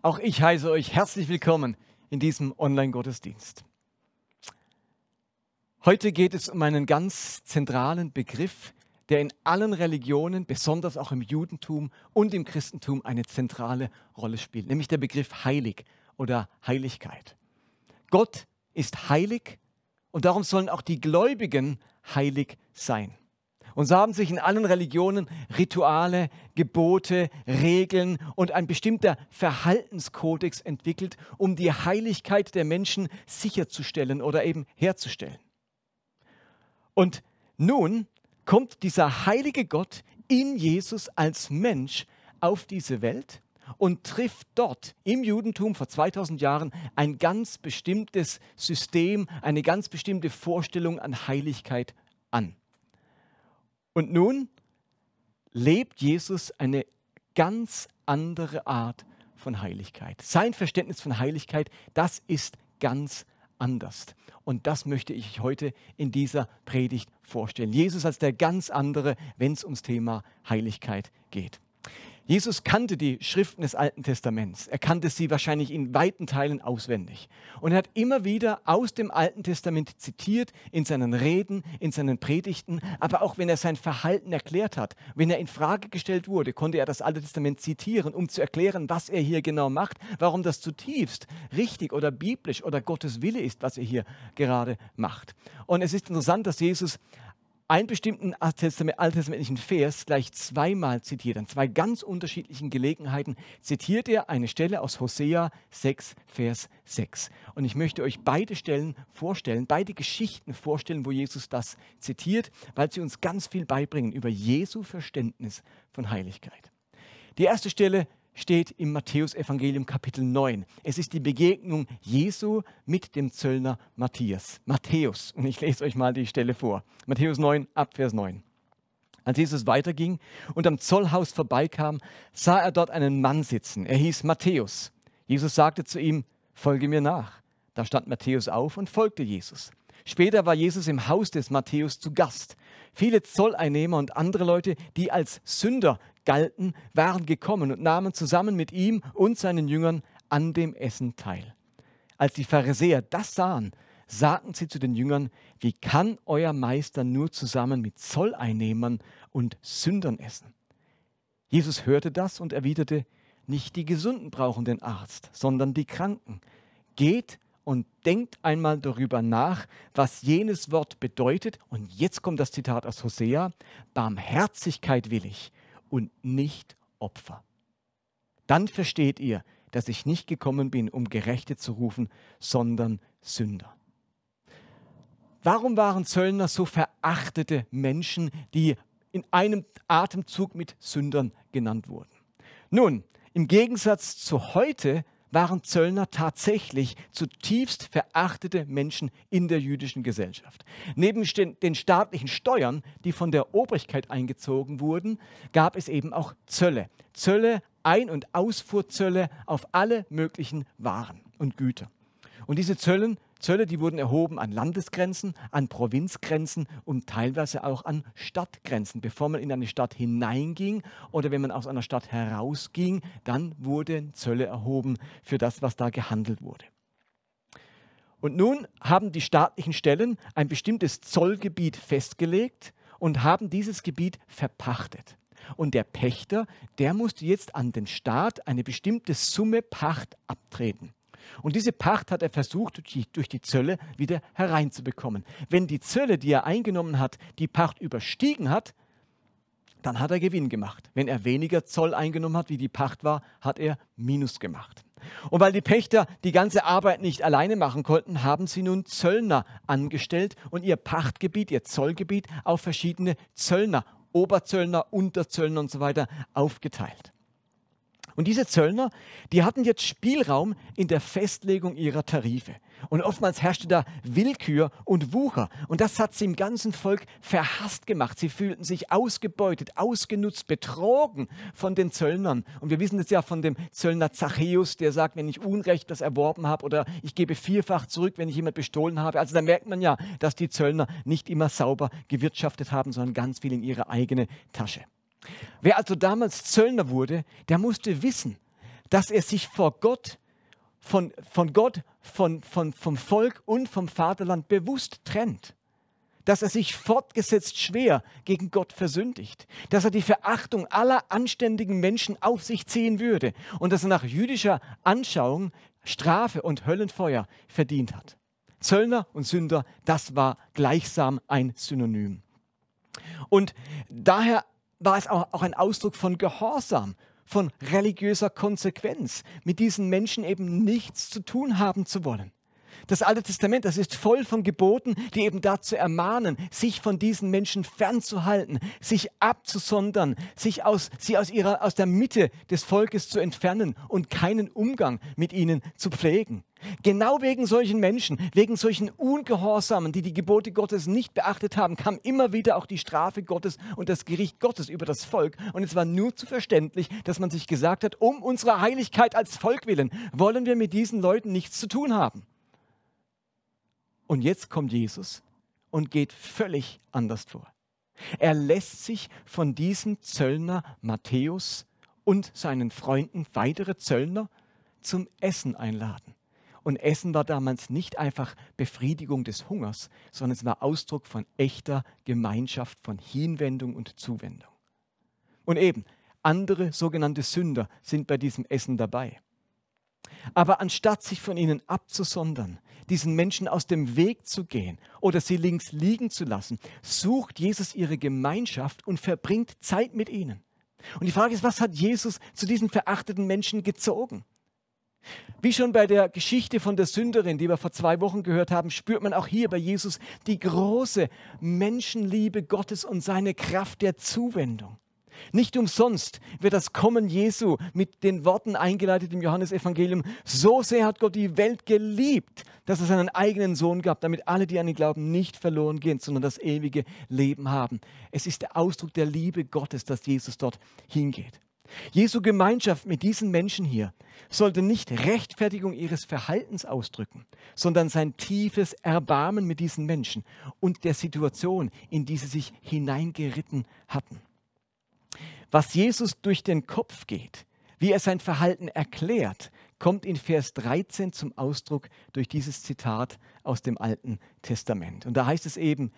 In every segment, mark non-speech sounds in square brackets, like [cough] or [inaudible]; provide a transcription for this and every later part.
Auch ich heiße euch herzlich willkommen in diesem Online-Gottesdienst. Heute geht es um einen ganz zentralen Begriff, der in allen Religionen, besonders auch im Judentum und im Christentum, eine zentrale Rolle spielt, nämlich der Begriff heilig oder Heiligkeit. Gott ist heilig und darum sollen auch die Gläubigen heilig sein. Und so haben sich in allen Religionen Rituale, Gebote, Regeln und ein bestimmter Verhaltenskodex entwickelt, um die Heiligkeit der Menschen sicherzustellen oder eben herzustellen. Und nun kommt dieser heilige Gott in Jesus als Mensch auf diese Welt und trifft dort im Judentum vor 2000 Jahren ein ganz bestimmtes System, eine ganz bestimmte Vorstellung an Heiligkeit an. Und nun lebt Jesus eine ganz andere Art von Heiligkeit. Sein Verständnis von Heiligkeit, das ist ganz anders. Und das möchte ich heute in dieser Predigt vorstellen. Jesus als der ganz andere, wenn es ums Thema Heiligkeit geht. Jesus kannte die Schriften des Alten Testaments. Er kannte sie wahrscheinlich in weiten Teilen auswendig. Und er hat immer wieder aus dem Alten Testament zitiert, in seinen Reden, in seinen Predigten, aber auch wenn er sein Verhalten erklärt hat. Wenn er in Frage gestellt wurde, konnte er das Alte Testament zitieren, um zu erklären, was er hier genau macht, warum das zutiefst richtig oder biblisch oder Gottes Wille ist, was er hier gerade macht. Und es ist interessant, dass Jesus einen bestimmten alttestamentlichen Vers gleich zweimal zitiert. An zwei ganz unterschiedlichen Gelegenheiten zitiert er eine Stelle aus Hosea 6, Vers 6. Und ich möchte euch beide Stellen vorstellen, beide Geschichten vorstellen, wo Jesus das zitiert, weil sie uns ganz viel beibringen über Jesu Verständnis von Heiligkeit. Die erste Stelle steht im Matthäusevangelium Kapitel 9. Es ist die Begegnung Jesu mit dem Zöllner Matthias. Matthäus, und ich lese euch mal die Stelle vor. Matthäus 9, Abvers 9. Als Jesus weiterging und am Zollhaus vorbeikam, sah er dort einen Mann sitzen. Er hieß Matthäus. Jesus sagte zu ihm, folge mir nach. Da stand Matthäus auf und folgte Jesus. Später war Jesus im Haus des Matthäus zu Gast. Viele Zolleinnehmer und andere Leute, die als Sünder galten, waren gekommen und nahmen zusammen mit ihm und seinen Jüngern an dem Essen teil. Als die Pharisäer das sahen, sagten sie zu den Jüngern, wie kann euer Meister nur zusammen mit Zolleinnehmern und Sündern essen? Jesus hörte das und erwiderte, nicht die Gesunden brauchen den Arzt, sondern die Kranken. Geht und denkt einmal darüber nach, was jenes Wort bedeutet. Und jetzt kommt das Zitat aus Hosea, Barmherzigkeit will ich und nicht Opfer. Dann versteht ihr, dass ich nicht gekommen bin, um Gerechte zu rufen, sondern Sünder. Warum waren Zöllner so verachtete Menschen, die in einem Atemzug mit Sündern genannt wurden? Nun, im Gegensatz zu heute waren Zöllner tatsächlich zutiefst verachtete Menschen in der jüdischen Gesellschaft. Neben den staatlichen Steuern, die von der Obrigkeit eingezogen wurden, gab es eben auch Zölle. Zölle, Ein- und Ausfuhrzölle auf alle möglichen Waren und Güter. Und diese Zöllen Zölle, die wurden erhoben an Landesgrenzen, an Provinzgrenzen und teilweise auch an Stadtgrenzen. Bevor man in eine Stadt hineinging oder wenn man aus einer Stadt herausging, dann wurden Zölle erhoben für das, was da gehandelt wurde. Und nun haben die staatlichen Stellen ein bestimmtes Zollgebiet festgelegt und haben dieses Gebiet verpachtet. Und der Pächter, der musste jetzt an den Staat eine bestimmte Summe Pacht abtreten. Und diese Pacht hat er versucht, durch die Zölle wieder hereinzubekommen. Wenn die Zölle, die er eingenommen hat, die Pacht überstiegen hat, dann hat er Gewinn gemacht. Wenn er weniger Zoll eingenommen hat, wie die Pacht war, hat er Minus gemacht. Und weil die Pächter die ganze Arbeit nicht alleine machen konnten, haben sie nun Zöllner angestellt und ihr Pachtgebiet, ihr Zollgebiet auf verschiedene Zöllner, Oberzöllner, Unterzöllner und so weiter aufgeteilt. Und diese Zöllner, die hatten jetzt Spielraum in der Festlegung ihrer Tarife. Und oftmals herrschte da Willkür und Wucher. Und das hat sie im ganzen Volk verhasst gemacht. Sie fühlten sich ausgebeutet, ausgenutzt, betrogen von den Zöllnern. Und wir wissen es ja von dem Zöllner Zachäus, der sagt, wenn ich Unrecht das erworben habe oder ich gebe vierfach zurück, wenn ich jemand bestohlen habe. Also da merkt man ja, dass die Zöllner nicht immer sauber gewirtschaftet haben, sondern ganz viel in ihre eigene Tasche. Wer also damals Zöllner wurde, der musste wissen, dass er sich vor Gott, von, von Gott, von, von, vom Volk und vom Vaterland bewusst trennt dass er sich fortgesetzt schwer gegen Gott versündigt, dass er die Verachtung aller anständigen Menschen auf sich ziehen würde und dass er nach jüdischer Anschauung Strafe und Höllenfeuer verdient hat. Zöllner und Sünder, das war gleichsam ein Synonym. Und daher war es auch, ein Ausdruck von Gehorsam, von religiöser Konsequenz, mit diesen Menschen eben nichts zu tun haben zu wollen. Das Alte Testament, das ist voll von Geboten, die eben dazu ermahnen, sich von diesen Menschen fernzuhalten, sich abzusondern, sich aus, sie aus, ihrer, aus der Mitte des Volkes zu entfernen und keinen Umgang mit ihnen zu pflegen. Genau wegen solchen Menschen, wegen solchen Ungehorsamen, die die Gebote Gottes nicht beachtet haben, kam immer wieder auch die Strafe Gottes und das Gericht Gottes über das Volk. Und es war nur zu verständlich, dass man sich gesagt hat, um unserer Heiligkeit als Volk willen wollen wir mit diesen Leuten nichts zu tun haben. Und jetzt kommt Jesus und geht völlig anders vor. Er lässt sich von diesem Zöllner Matthäus und seinen Freunden weitere Zöllner zum Essen einladen. Und Essen war damals nicht einfach Befriedigung des Hungers, sondern es war Ausdruck von echter Gemeinschaft, von Hinwendung und Zuwendung. Und eben, andere sogenannte Sünder sind bei diesem Essen dabei. Aber anstatt sich von ihnen abzusondern, diesen Menschen aus dem Weg zu gehen oder sie links liegen zu lassen, sucht Jesus ihre Gemeinschaft und verbringt Zeit mit ihnen. Und die Frage ist, was hat Jesus zu diesen verachteten Menschen gezogen? Wie schon bei der Geschichte von der Sünderin, die wir vor zwei Wochen gehört haben, spürt man auch hier bei Jesus die große Menschenliebe Gottes und seine Kraft der Zuwendung. Nicht umsonst wird das Kommen Jesu mit den Worten eingeleitet im Johannesevangelium. So sehr hat Gott die Welt geliebt, dass er seinen eigenen Sohn gab, damit alle, die an ihn glauben, nicht verloren gehen, sondern das ewige Leben haben. Es ist der Ausdruck der Liebe Gottes, dass Jesus dort hingeht. Jesu Gemeinschaft mit diesen Menschen hier sollte nicht Rechtfertigung ihres Verhaltens ausdrücken, sondern sein tiefes Erbarmen mit diesen Menschen und der Situation, in die sie sich hineingeritten hatten was Jesus durch den Kopf geht, wie er sein Verhalten erklärt, kommt in Vers 13 zum Ausdruck durch dieses Zitat aus dem Alten Testament. Und da heißt es eben,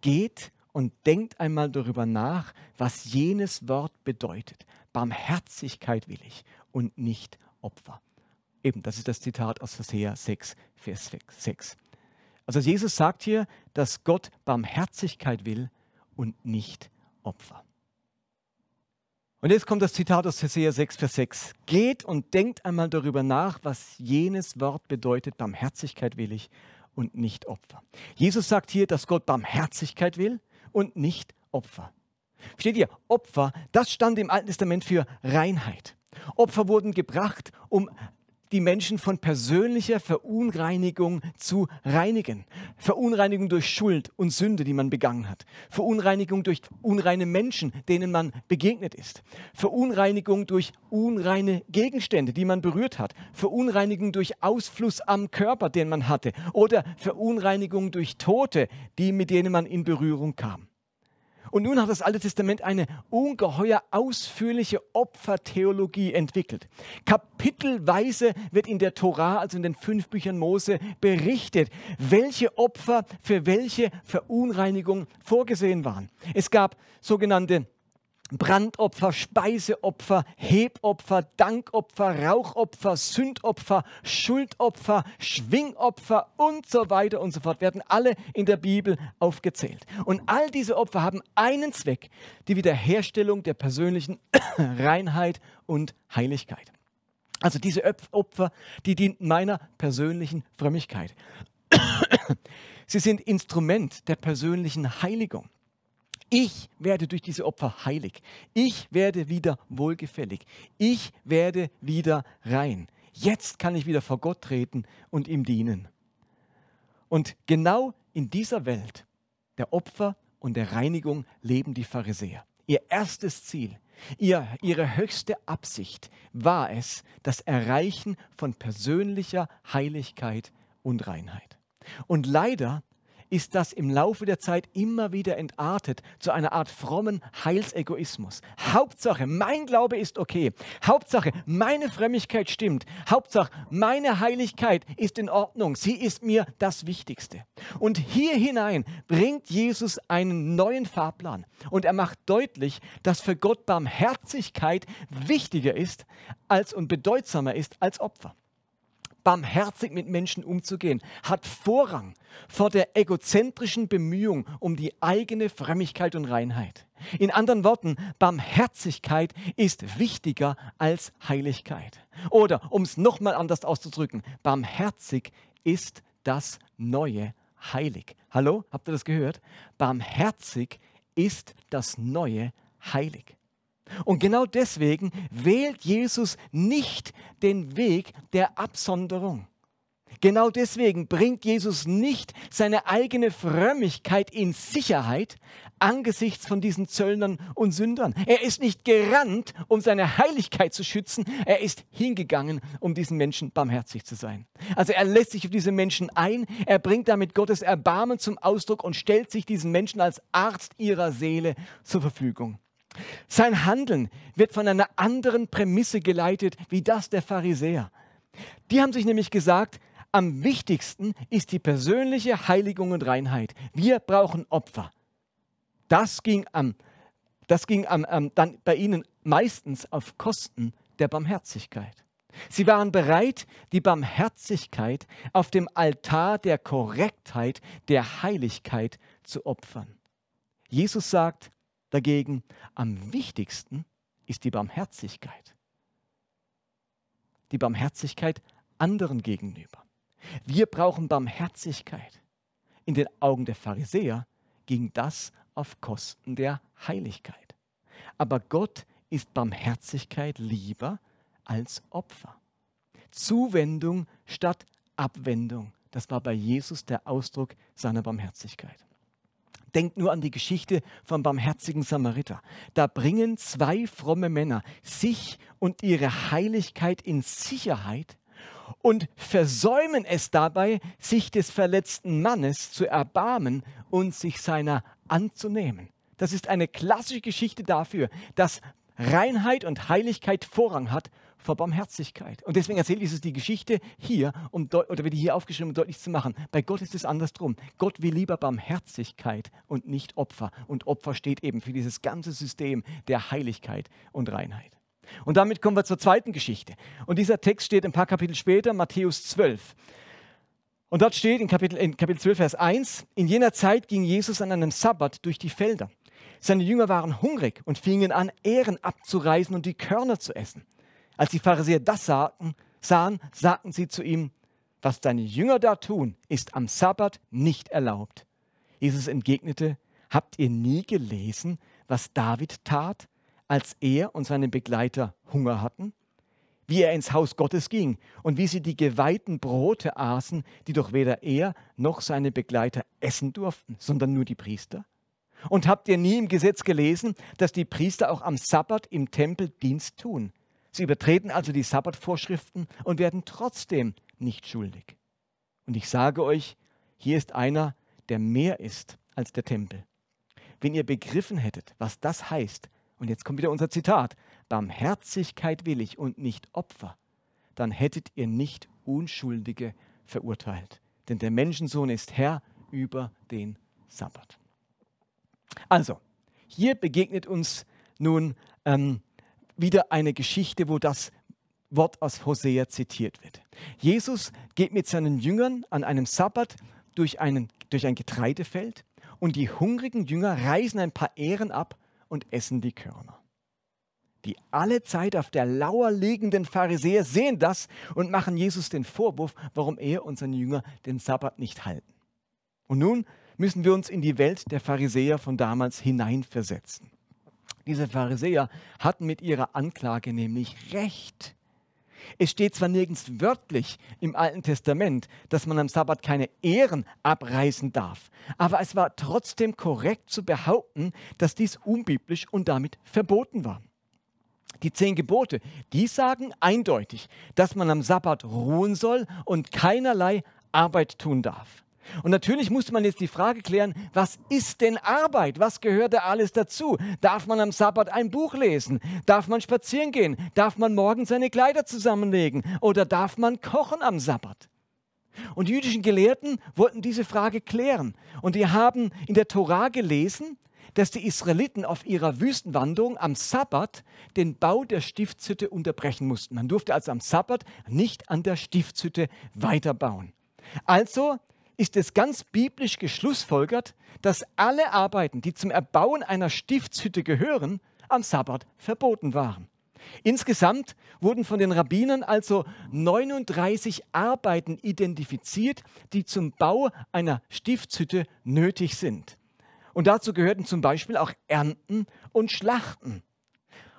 geht und denkt einmal darüber nach, was jenes Wort bedeutet. Barmherzigkeit will ich und nicht Opfer. Eben, das ist das Zitat aus Hosea 6, Vers 6. Also Jesus sagt hier, dass Gott Barmherzigkeit will und nicht Opfer. Und jetzt kommt das Zitat aus Hosea 6, Vers 6. Geht und denkt einmal darüber nach, was jenes Wort bedeutet, Barmherzigkeit will ich und nicht Opfer. Jesus sagt hier, dass Gott Barmherzigkeit will und nicht Opfer. Versteht ihr? Opfer, das stand im Alten Testament für Reinheit. Opfer wurden gebracht, um die Menschen von persönlicher Verunreinigung zu reinigen. Verunreinigung durch Schuld und Sünde, die man begangen hat. Verunreinigung durch unreine Menschen, denen man begegnet ist. Verunreinigung durch unreine Gegenstände, die man berührt hat. Verunreinigung durch Ausfluss am Körper, den man hatte. Oder Verunreinigung durch Tote, die, mit denen man in Berührung kam. Und nun hat das Alte Testament eine ungeheuer ausführliche Opfertheologie entwickelt. Kapitelweise wird in der Tora, also in den fünf Büchern Mose, berichtet, welche Opfer für welche Verunreinigung vorgesehen waren. Es gab sogenannte Brandopfer, Speiseopfer, Hebopfer, Dankopfer, Rauchopfer, Sündopfer, Schuldopfer, Schwingopfer und so weiter und so fort werden alle in der Bibel aufgezählt. Und all diese Opfer haben einen Zweck, die Wiederherstellung der persönlichen [coughs] Reinheit und Heiligkeit. Also diese Opfer, die dienten meiner persönlichen Frömmigkeit. [coughs] Sie sind Instrument der persönlichen Heiligung. Ich werde durch diese Opfer heilig. Ich werde wieder wohlgefällig. Ich werde wieder rein. Jetzt kann ich wieder vor Gott treten und ihm dienen. Und genau in dieser Welt der Opfer und der Reinigung leben die Pharisäer. Ihr erstes Ziel, ihr, ihre höchste Absicht war es, das Erreichen von persönlicher Heiligkeit und Reinheit. Und leider ist das im Laufe der Zeit immer wieder entartet zu einer Art frommen Heilsegoismus. Hauptsache, mein Glaube ist okay. Hauptsache, meine Frömmigkeit stimmt. Hauptsache, meine Heiligkeit ist in Ordnung. Sie ist mir das Wichtigste. Und hier hinein bringt Jesus einen neuen Fahrplan. Und er macht deutlich, dass für Gott Barmherzigkeit wichtiger ist als und bedeutsamer ist als Opfer barmherzig mit Menschen umzugehen, hat Vorrang vor der egozentrischen Bemühung um die eigene Frömmigkeit und Reinheit. In anderen Worten, Barmherzigkeit ist wichtiger als Heiligkeit. Oder, um es nochmal anders auszudrücken, barmherzig ist das neue heilig. Hallo, habt ihr das gehört? Barmherzig ist das neue heilig. Und genau deswegen wählt Jesus nicht den Weg der Absonderung. Genau deswegen bringt Jesus nicht seine eigene Frömmigkeit in Sicherheit angesichts von diesen Zöllnern und Sündern. Er ist nicht gerannt, um seine Heiligkeit zu schützen. Er ist hingegangen, um diesen Menschen barmherzig zu sein. Also er lässt sich auf diese Menschen ein. Er bringt damit Gottes Erbarmen zum Ausdruck und stellt sich diesen Menschen als Arzt ihrer Seele zur Verfügung. Sein Handeln wird von einer anderen Prämisse geleitet wie das der Pharisäer. Die haben sich nämlich gesagt, am wichtigsten ist die persönliche Heiligung und Reinheit. Wir brauchen Opfer. Das ging, am, das ging am, am, dann bei ihnen meistens auf Kosten der Barmherzigkeit. Sie waren bereit, die Barmherzigkeit auf dem Altar der Korrektheit, der Heiligkeit zu opfern. Jesus sagt, dagegen am wichtigsten ist die Barmherzigkeit. Die Barmherzigkeit anderen gegenüber. Wir brauchen Barmherzigkeit. In den Augen der Pharisäer ging das auf Kosten der Heiligkeit. Aber Gott ist Barmherzigkeit lieber als Opfer. Zuwendung statt Abwendung. Das war bei Jesus der Ausdruck seiner Barmherzigkeit. Denkt nur an die Geschichte vom barmherzigen Samariter. Da bringen zwei fromme Männer sich und ihre Heiligkeit in Sicherheit und versäumen es dabei, sich des verletzten Mannes zu erbarmen und sich seiner anzunehmen. Das ist eine klassische Geschichte dafür, dass Reinheit und Heiligkeit Vorrang hat vor Barmherzigkeit. Und deswegen erzählt Jesus die Geschichte hier, um oder wird hier aufgeschrieben, um deutlich zu machen. Bei Gott ist es andersrum. Gott will lieber Barmherzigkeit und nicht Opfer. Und Opfer steht eben für dieses ganze System der Heiligkeit und Reinheit. Und damit kommen wir zur zweiten Geschichte. Und dieser Text steht ein paar Kapitel später, Matthäus 12. Und dort steht in Kapitel, in Kapitel 12, Vers 1, in jener Zeit ging Jesus an einem Sabbat durch die Felder. Seine Jünger waren hungrig und fingen an, Ähren abzureißen und die Körner zu essen. Als die Pharisäer das sagten, sahen, sagten sie zu ihm, was deine Jünger da tun, ist am Sabbat nicht erlaubt. Jesus entgegnete, habt ihr nie gelesen, was David tat, als er und seine Begleiter Hunger hatten? Wie er ins Haus Gottes ging und wie sie die geweihten Brote aßen, die doch weder er noch seine Begleiter essen durften, sondern nur die Priester? Und habt ihr nie im Gesetz gelesen, dass die Priester auch am Sabbat im Tempel Dienst tun? Sie übertreten also die Sabbatvorschriften und werden trotzdem nicht schuldig. Und ich sage euch, hier ist einer, der mehr ist als der Tempel. Wenn ihr begriffen hättet, was das heißt, und jetzt kommt wieder unser Zitat, Barmherzigkeit will ich und nicht Opfer, dann hättet ihr nicht Unschuldige verurteilt. Denn der Menschensohn ist Herr über den Sabbat. Also, hier begegnet uns nun ähm, wieder eine Geschichte, wo das Wort aus Hosea zitiert wird. Jesus geht mit seinen Jüngern an einem Sabbat durch, einen, durch ein Getreidefeld und die hungrigen Jünger reißen ein paar Ähren ab und essen die Körner. Die alle Zeit auf der Lauer liegenden Pharisäer sehen das und machen Jesus den Vorwurf, warum er und seine Jünger den Sabbat nicht halten. Und nun müssen wir uns in die Welt der Pharisäer von damals hineinversetzen. Diese Pharisäer hatten mit ihrer Anklage nämlich recht. Es steht zwar nirgends wörtlich im Alten Testament, dass man am Sabbat keine Ehren abreißen darf, aber es war trotzdem korrekt zu behaupten, dass dies unbiblisch und damit verboten war. Die zehn Gebote, die sagen eindeutig, dass man am Sabbat ruhen soll und keinerlei Arbeit tun darf. Und natürlich musste man jetzt die Frage klären, was ist denn Arbeit? Was gehört da alles dazu? Darf man am Sabbat ein Buch lesen? Darf man spazieren gehen? Darf man morgens seine Kleider zusammenlegen? Oder darf man kochen am Sabbat? Und die jüdischen Gelehrten wollten diese Frage klären. Und die haben in der Tora gelesen, dass die Israeliten auf ihrer Wüstenwanderung am Sabbat den Bau der Stiftshütte unterbrechen mussten. Man durfte also am Sabbat nicht an der Stiftshütte weiterbauen. Also ist es ganz biblisch geschlussfolgert, dass alle Arbeiten, die zum Erbauen einer Stiftshütte gehören, am Sabbat verboten waren. Insgesamt wurden von den Rabbinern also 39 Arbeiten identifiziert, die zum Bau einer Stiftshütte nötig sind. Und dazu gehörten zum Beispiel auch Ernten und Schlachten.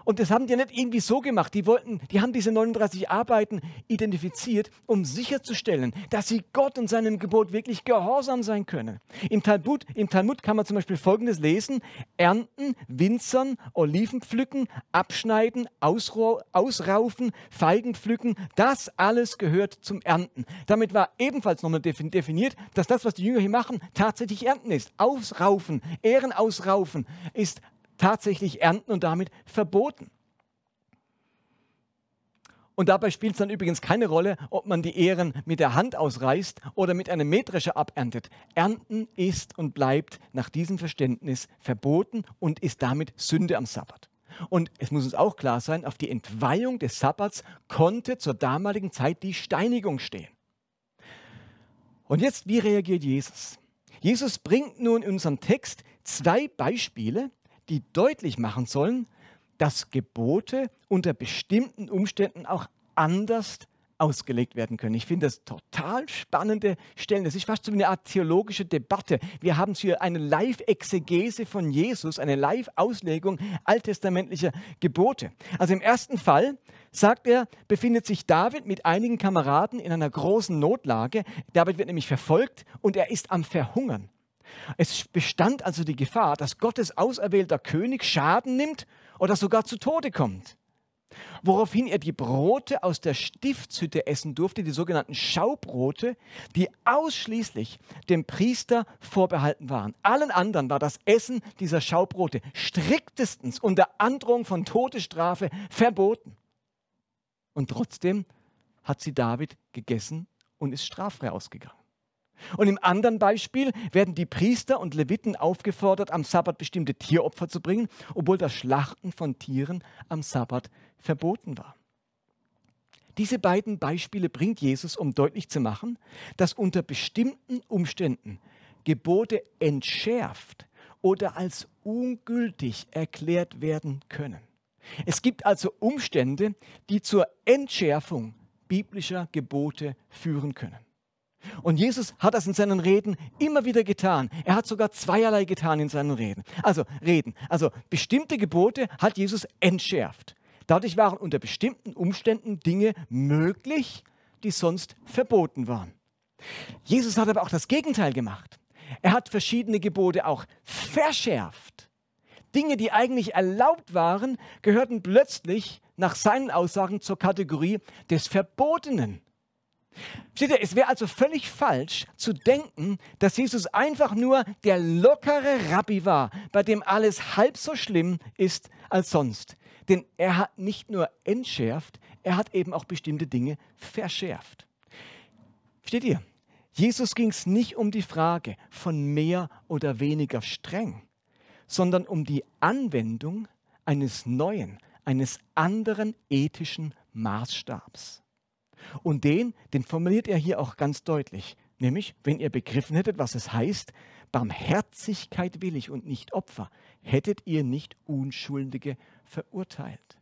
Und das haben die nicht irgendwie so gemacht. Die, wollten, die haben diese 39 Arbeiten identifiziert, um sicherzustellen, dass sie Gott und seinem Gebot wirklich gehorsam sein können. Im Talmud, Im Talmud kann man zum Beispiel Folgendes lesen. Ernten, Winzern, Oliven pflücken, abschneiden, ausraufen, Feigen pflücken, das alles gehört zum Ernten. Damit war ebenfalls nochmal definiert, dass das, was die Jünger hier machen, tatsächlich Ernten ist. Ausraufen, Ehren ausraufen ist tatsächlich ernten und damit verboten. Und dabei spielt es dann übrigens keine Rolle, ob man die Ähren mit der Hand ausreißt oder mit einem Mähdrescher aberntet. Ernten ist und bleibt nach diesem Verständnis verboten und ist damit Sünde am Sabbat. Und es muss uns auch klar sein, auf die Entweihung des Sabbats konnte zur damaligen Zeit die Steinigung stehen. Und jetzt, wie reagiert Jesus? Jesus bringt nun in unserem Text zwei Beispiele, die deutlich machen sollen, dass Gebote unter bestimmten Umständen auch anders ausgelegt werden können. Ich finde das total spannende Stellen. Das ist fast so eine Art theologische Debatte. Wir haben hier eine Live-Exegese von Jesus, eine Live-Auslegung alttestamentlicher Gebote. Also im ersten Fall sagt er, befindet sich David mit einigen Kameraden in einer großen Notlage. David wird nämlich verfolgt und er ist am Verhungern. Es bestand also die Gefahr, dass Gottes auserwählter König Schaden nimmt oder sogar zu Tode kommt. Woraufhin er die Brote aus der Stiftshütte essen durfte, die sogenannten Schaubrote, die ausschließlich dem Priester vorbehalten waren. Allen anderen war das Essen dieser Schaubrote striktestens unter Androhung von Todesstrafe verboten. Und trotzdem hat sie David gegessen und ist straffrei ausgegangen. Und im anderen Beispiel werden die Priester und Leviten aufgefordert, am Sabbat bestimmte Tieropfer zu bringen, obwohl das Schlachten von Tieren am Sabbat verboten war. Diese beiden Beispiele bringt Jesus, um deutlich zu machen, dass unter bestimmten Umständen Gebote entschärft oder als ungültig erklärt werden können. Es gibt also Umstände, die zur Entschärfung biblischer Gebote führen können. Und Jesus hat das in seinen Reden immer wieder getan. Er hat sogar zweierlei getan in seinen Reden. Also Reden. Also bestimmte Gebote hat Jesus entschärft. Dadurch waren unter bestimmten Umständen Dinge möglich, die sonst verboten waren. Jesus hat aber auch das Gegenteil gemacht. Er hat verschiedene Gebote auch verschärft. Dinge, die eigentlich erlaubt waren, gehörten plötzlich nach seinen Aussagen zur Kategorie des Verbotenen. Steht ihr, es wäre also völlig falsch zu denken, dass Jesus einfach nur der lockere Rabbi war, bei dem alles halb so schlimm ist als sonst. Denn er hat nicht nur entschärft, er hat eben auch bestimmte Dinge verschärft. Steht ihr? Jesus ging es nicht um die Frage von mehr oder weniger streng, sondern um die Anwendung eines neuen, eines anderen ethischen Maßstabs. Und den, den formuliert er hier auch ganz deutlich. Nämlich, wenn ihr begriffen hättet, was es heißt, Barmherzigkeit will ich und nicht Opfer, hättet ihr nicht Unschuldige verurteilt.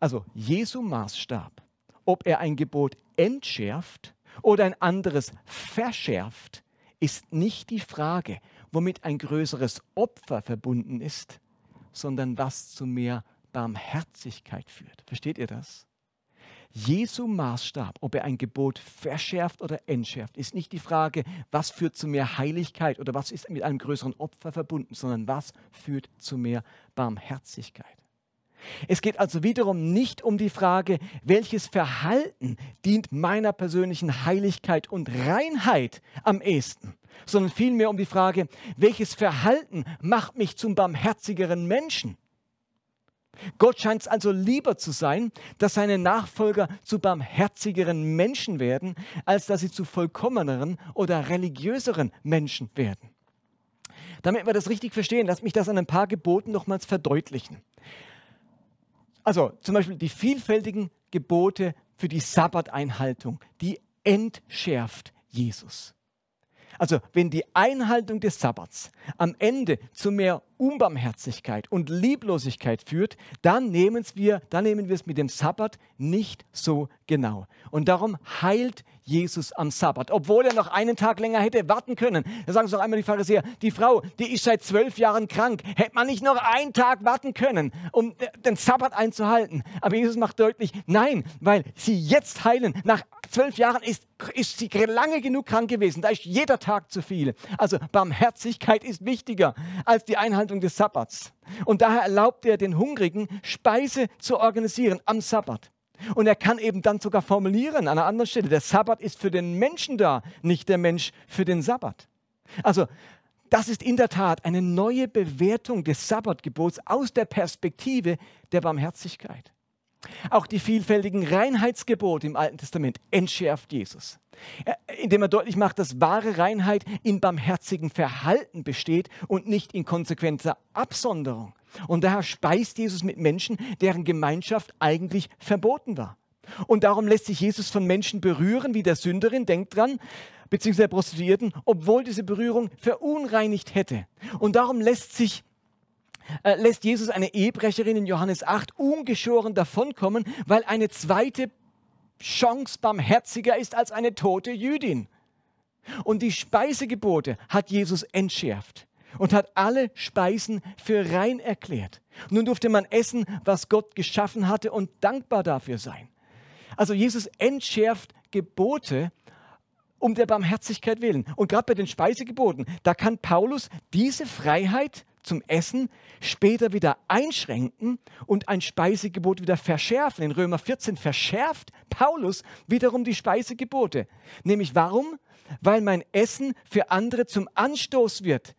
Also Jesu Maßstab, ob er ein Gebot entschärft oder ein anderes verschärft, ist nicht die Frage, womit ein größeres Opfer verbunden ist, sondern was zu mehr Barmherzigkeit führt. Versteht ihr das? Jesu Maßstab, ob er ein Gebot verschärft oder entschärft, ist nicht die Frage, was führt zu mehr Heiligkeit oder was ist mit einem größeren Opfer verbunden, sondern was führt zu mehr Barmherzigkeit. Es geht also wiederum nicht um die Frage, welches Verhalten dient meiner persönlichen Heiligkeit und Reinheit am ehesten, sondern vielmehr um die Frage, welches Verhalten macht mich zum barmherzigeren Menschen. Gott scheint es also lieber zu sein, dass seine Nachfolger zu barmherzigeren Menschen werden, als dass sie zu vollkommeneren oder religiöseren Menschen werden. Damit wir das richtig verstehen, lasst mich das an ein paar Geboten nochmals verdeutlichen. Also zum Beispiel die vielfältigen Gebote für die Sabbateinhaltung, die entschärft Jesus. Also wenn die Einhaltung des Sabbats am Ende zu mehr Unbarmherzigkeit und Lieblosigkeit führt, dann nehmen wir, dann nehmen wir es mit dem Sabbat nicht so genau. Und darum heilt Jesus am Sabbat, obwohl er noch einen Tag länger hätte warten können. Da sagen sie noch einmal die Pharisäer, die Frau, die ist seit zwölf Jahren krank, hätte man nicht noch einen Tag warten können, um den Sabbat einzuhalten. Aber Jesus macht deutlich, nein, weil sie jetzt heilen. Nach zwölf Jahren ist, ist sie lange genug krank gewesen. Da ist jeder Tag zu viel. Also Barmherzigkeit ist wichtiger als die Einhaltung des Sabbats. Und daher erlaubt er den Hungrigen, Speise zu organisieren am Sabbat. Und er kann eben dann sogar formulieren an einer anderen Stelle, der Sabbat ist für den Menschen da, nicht der Mensch für den Sabbat. Also das ist in der Tat eine neue Bewertung des Sabbatgebots aus der Perspektive der Barmherzigkeit. Auch die vielfältigen Reinheitsgebote im Alten Testament entschärft Jesus, indem er deutlich macht, dass wahre Reinheit in barmherzigem Verhalten besteht und nicht in konsequenter Absonderung. Und daher speist Jesus mit Menschen, deren Gemeinschaft eigentlich verboten war. Und darum lässt sich Jesus von Menschen berühren, wie der Sünderin, denkt dran, beziehungsweise der Prostituierten, obwohl diese Berührung verunreinigt hätte. Und darum lässt sich äh, lässt Jesus eine Ehebrecherin in Johannes 8 ungeschoren davonkommen, weil eine zweite Chance barmherziger ist als eine tote Jüdin. Und die Speisegebote hat Jesus entschärft und hat alle Speisen für rein erklärt. Nun durfte man essen, was Gott geschaffen hatte und dankbar dafür sein. Also Jesus entschärft Gebote um der Barmherzigkeit willen. Und gerade bei den Speisegeboten, da kann Paulus diese Freiheit zum Essen später wieder einschränken und ein Speisegebot wieder verschärfen. In Römer 14 verschärft Paulus wiederum die Speisegebote. Nämlich warum? Weil mein Essen für andere zum Anstoß wird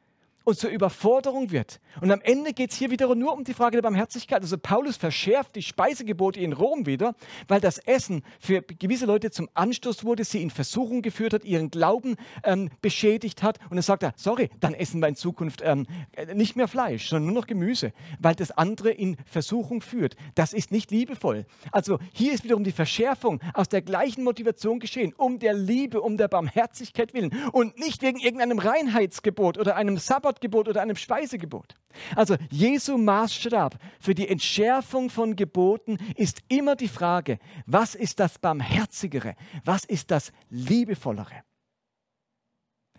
und zur Überforderung wird. Und am Ende geht es hier wiederum nur um die Frage der Barmherzigkeit. Also Paulus verschärft die Speisegebote in Rom wieder, weil das Essen für gewisse Leute zum Anstoß wurde, sie in Versuchung geführt hat, ihren Glauben ähm, beschädigt hat. Und dann sagt er, sorry, dann essen wir in Zukunft ähm, nicht mehr Fleisch, sondern nur noch Gemüse, weil das andere in Versuchung führt. Das ist nicht liebevoll. Also hier ist wiederum die Verschärfung aus der gleichen Motivation geschehen, um der Liebe, um der Barmherzigkeit willen und nicht wegen irgendeinem Reinheitsgebot oder einem Sabbatgebot oder einem Speisegebot. Also Jesu Maßstab für die Entschärfung von Geboten ist immer die Frage, was ist das Barmherzigere, was ist das Liebevollere.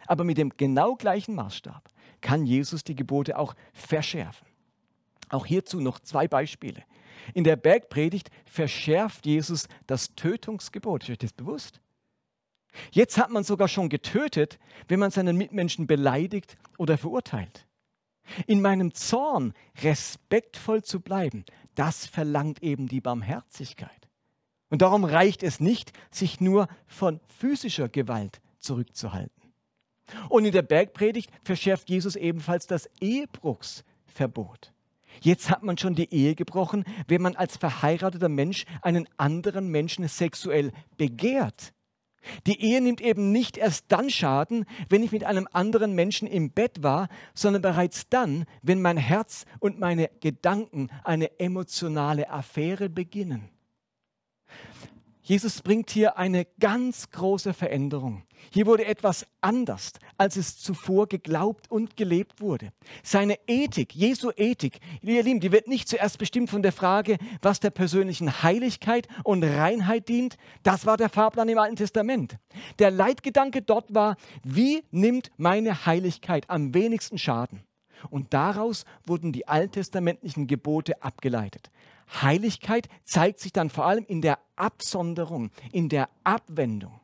Aber mit dem genau gleichen Maßstab kann Jesus die Gebote auch verschärfen. Auch hierzu noch zwei Beispiele. In der Bergpredigt verschärft Jesus das Tötungsgebot. Ist euch das bewusst? Jetzt hat man sogar schon getötet, wenn man seinen Mitmenschen beleidigt oder verurteilt. In meinem Zorn respektvoll zu bleiben, das verlangt eben die Barmherzigkeit. Und darum reicht es nicht, sich nur von physischer Gewalt zurückzuhalten. Und in der Bergpredigt verschärft Jesus ebenfalls das Ehebruchsverbot. Jetzt hat man schon die Ehe gebrochen, wenn man als verheirateter Mensch einen anderen Menschen sexuell begehrt. Die Ehe nimmt eben nicht erst dann Schaden, wenn ich mit einem anderen Menschen im Bett war, sondern bereits dann, wenn mein Herz und meine Gedanken eine emotionale Affäre beginnen. Jesus bringt hier eine ganz große Veränderung. Hier wurde etwas anders, als es zuvor geglaubt und gelebt wurde. Seine Ethik, Jesu Ethik, ihr Lieben, die wird nicht zuerst bestimmt von der Frage, was der persönlichen Heiligkeit und Reinheit dient. Das war der Fahrplan im Alten Testament. Der Leitgedanke dort war, wie nimmt meine Heiligkeit am wenigsten Schaden? Und daraus wurden die alttestamentlichen Gebote abgeleitet. Heiligkeit zeigt sich dann vor allem in der Absonderung, in der Abwendung.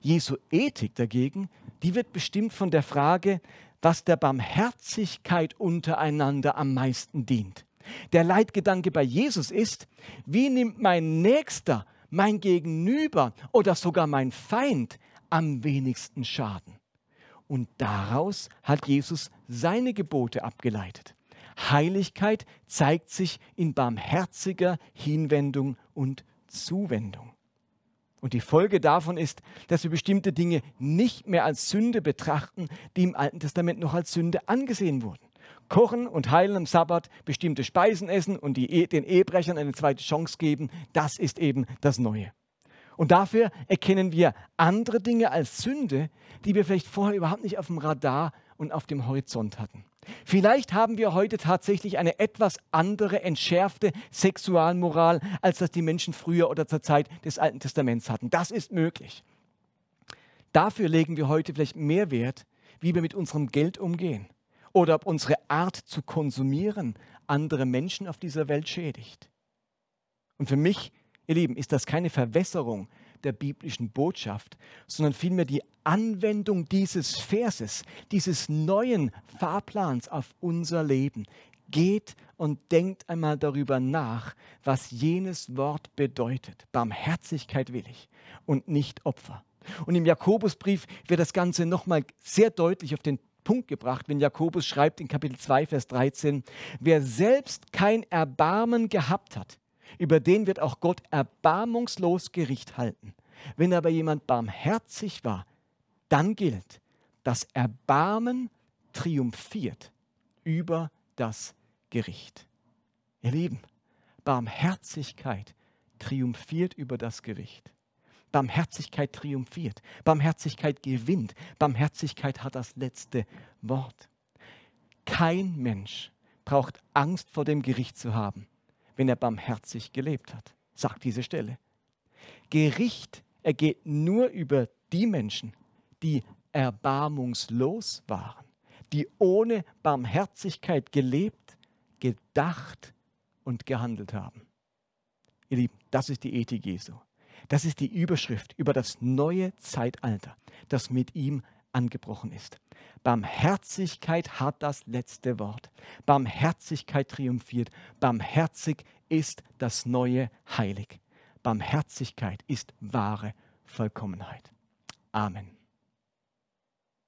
Jesu Ethik dagegen, die wird bestimmt von der Frage, was der Barmherzigkeit untereinander am meisten dient. Der Leitgedanke bei Jesus ist, wie nimmt mein Nächster, mein Gegenüber oder sogar mein Feind am wenigsten Schaden? Und daraus hat Jesus seine Gebote abgeleitet. Heiligkeit zeigt sich in barmherziger Hinwendung und Zuwendung. Und die Folge davon ist, dass wir bestimmte Dinge nicht mehr als Sünde betrachten, die im Alten Testament noch als Sünde angesehen wurden. Kochen und heilen am Sabbat, bestimmte Speisen essen und die, den Ehebrechern eine zweite Chance geben, das ist eben das Neue. Und dafür erkennen wir andere Dinge als Sünde, die wir vielleicht vorher überhaupt nicht auf dem Radar und auf dem Horizont hatten. Vielleicht haben wir heute tatsächlich eine etwas andere, entschärfte Sexualmoral, als das die Menschen früher oder zur Zeit des Alten Testaments hatten. Das ist möglich. Dafür legen wir heute vielleicht mehr Wert, wie wir mit unserem Geld umgehen oder ob unsere Art zu konsumieren andere Menschen auf dieser Welt schädigt. Und für mich, ihr Lieben, ist das keine Verwässerung der biblischen Botschaft, sondern vielmehr die Anwendung dieses Verses, dieses neuen Fahrplans auf unser Leben. Geht und denkt einmal darüber nach, was jenes Wort bedeutet. Barmherzigkeit will ich und nicht Opfer. Und im Jakobusbrief wird das Ganze nochmal sehr deutlich auf den Punkt gebracht, wenn Jakobus schreibt in Kapitel 2, Vers 13, wer selbst kein Erbarmen gehabt hat, über den wird auch Gott erbarmungslos Gericht halten. Wenn aber jemand barmherzig war, dann gilt, das Erbarmen triumphiert über das Gericht. Ihr Lieben, Barmherzigkeit triumphiert über das Gericht. Barmherzigkeit triumphiert. Barmherzigkeit gewinnt. Barmherzigkeit hat das letzte Wort. Kein Mensch braucht Angst vor dem Gericht zu haben wenn er barmherzig gelebt hat, sagt diese Stelle. Gericht ergeht nur über die Menschen, die erbarmungslos waren, die ohne Barmherzigkeit gelebt, gedacht und gehandelt haben. Ihr Lieben, das ist die Ethik Jesu. Das ist die Überschrift über das neue Zeitalter, das mit ihm angebrochen ist. Barmherzigkeit hat das letzte Wort. Barmherzigkeit triumphiert. Barmherzig ist das neue Heilig. Barmherzigkeit ist wahre Vollkommenheit. Amen.